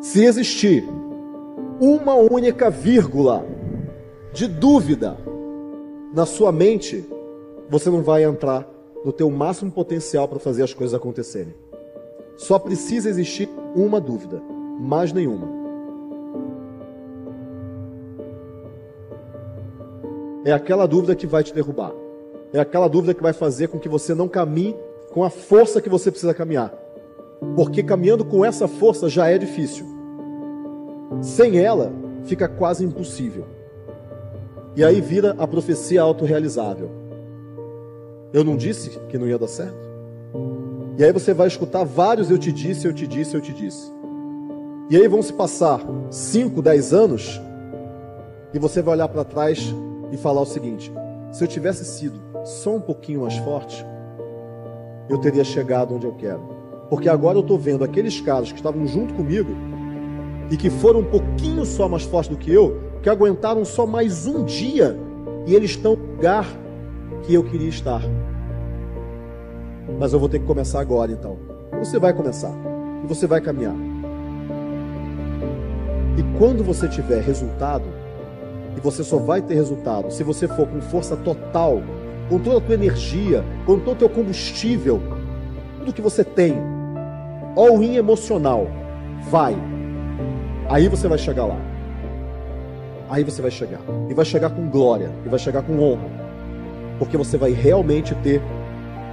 Se existir uma única vírgula de dúvida na sua mente, você não vai entrar no teu máximo potencial para fazer as coisas acontecerem. Só precisa existir uma dúvida, mais nenhuma. É aquela dúvida que vai te derrubar. É aquela dúvida que vai fazer com que você não caminhe com a força que você precisa caminhar. Porque caminhando com essa força já é difícil. Sem ela, fica quase impossível. E aí vira a profecia autorrealizável. Eu não disse que não ia dar certo? E aí você vai escutar vários eu te disse, eu te disse, eu te disse. E aí vão se passar 5, 10 anos e você vai olhar para trás e falar o seguinte: se eu tivesse sido só um pouquinho mais forte, eu teria chegado onde eu quero. Porque agora eu estou vendo aqueles caras que estavam junto comigo e que foram um pouquinho só mais fortes do que eu, que aguentaram só mais um dia e eles estão no lugar que eu queria estar. Mas eu vou ter que começar agora então. Você vai começar e você vai caminhar. E quando você tiver resultado, e você só vai ter resultado se você for com força total, com toda a tua energia, com todo o teu combustível, tudo que você tem, all-in emocional, vai. Aí você vai chegar lá. Aí você vai chegar. E vai chegar com glória, e vai chegar com honra. Porque você vai realmente ter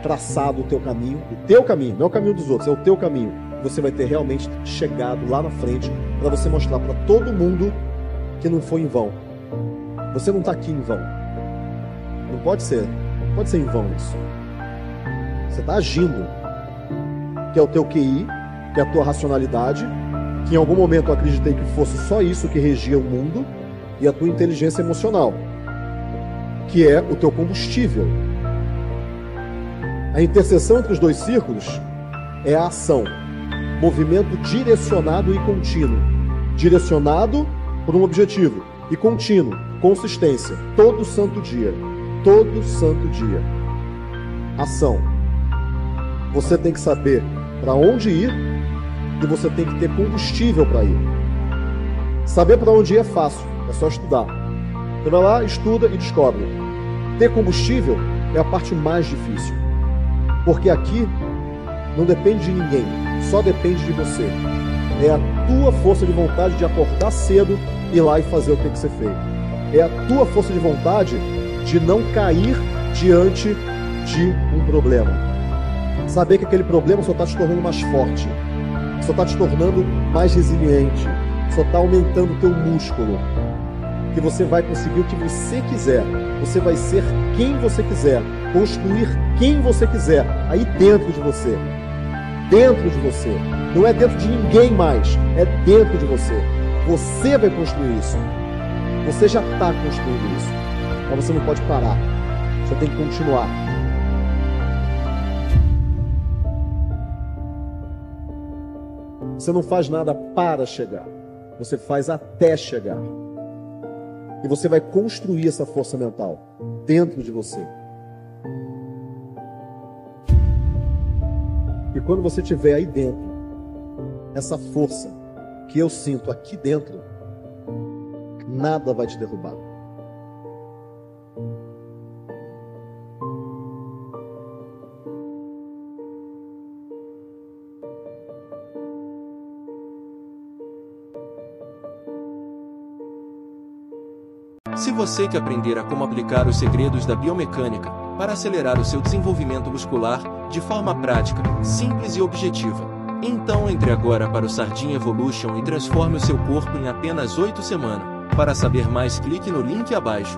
traçado o teu caminho, o teu caminho, não é o caminho dos outros, é o teu caminho. Você vai ter realmente chegado lá na frente para você mostrar para todo mundo que não foi em vão você não está aqui em vão. Não pode ser. Não pode ser em vão isso. Você está agindo. Que é o teu QI, que é a tua racionalidade, que em algum momento eu acreditei que fosse só isso que regia o mundo, e a tua inteligência emocional, que é o teu combustível. A interseção entre os dois círculos é a ação, movimento direcionado e contínuo. Direcionado por um objetivo e contínuo, consistência, todo santo dia, todo santo dia. Ação. Você tem que saber para onde ir e você tem que ter combustível para ir. Saber para onde ir é fácil, é só estudar. Você vai lá, estuda e descobre. Ter combustível é a parte mais difícil. Porque aqui não depende de ninguém, só depende de você. É a tua força de vontade de acordar cedo ir lá e fazer o que tem que ser feito. É a tua força de vontade de não cair diante de um problema. Saber que aquele problema só está te tornando mais forte, só está te tornando mais resiliente, só está aumentando o teu músculo. Que você vai conseguir o que você quiser, você vai ser quem você quiser, construir quem você quiser, aí dentro de você. Dentro de você. Não é dentro de ninguém mais, é dentro de você. Você vai construir isso. Você já está construindo isso. Mas você não pode parar. Você tem que continuar. Você não faz nada para chegar. Você faz até chegar. E você vai construir essa força mental dentro de você. E quando você estiver aí dentro, essa força que eu sinto aqui dentro, nada vai te derrubar. Se você quer aprender a como aplicar os segredos da biomecânica para acelerar o seu desenvolvimento muscular de forma prática, simples e objetiva, então entre agora para o Sardinha Evolution e transforme o seu corpo em apenas 8 semanas. Para saber mais clique no link abaixo.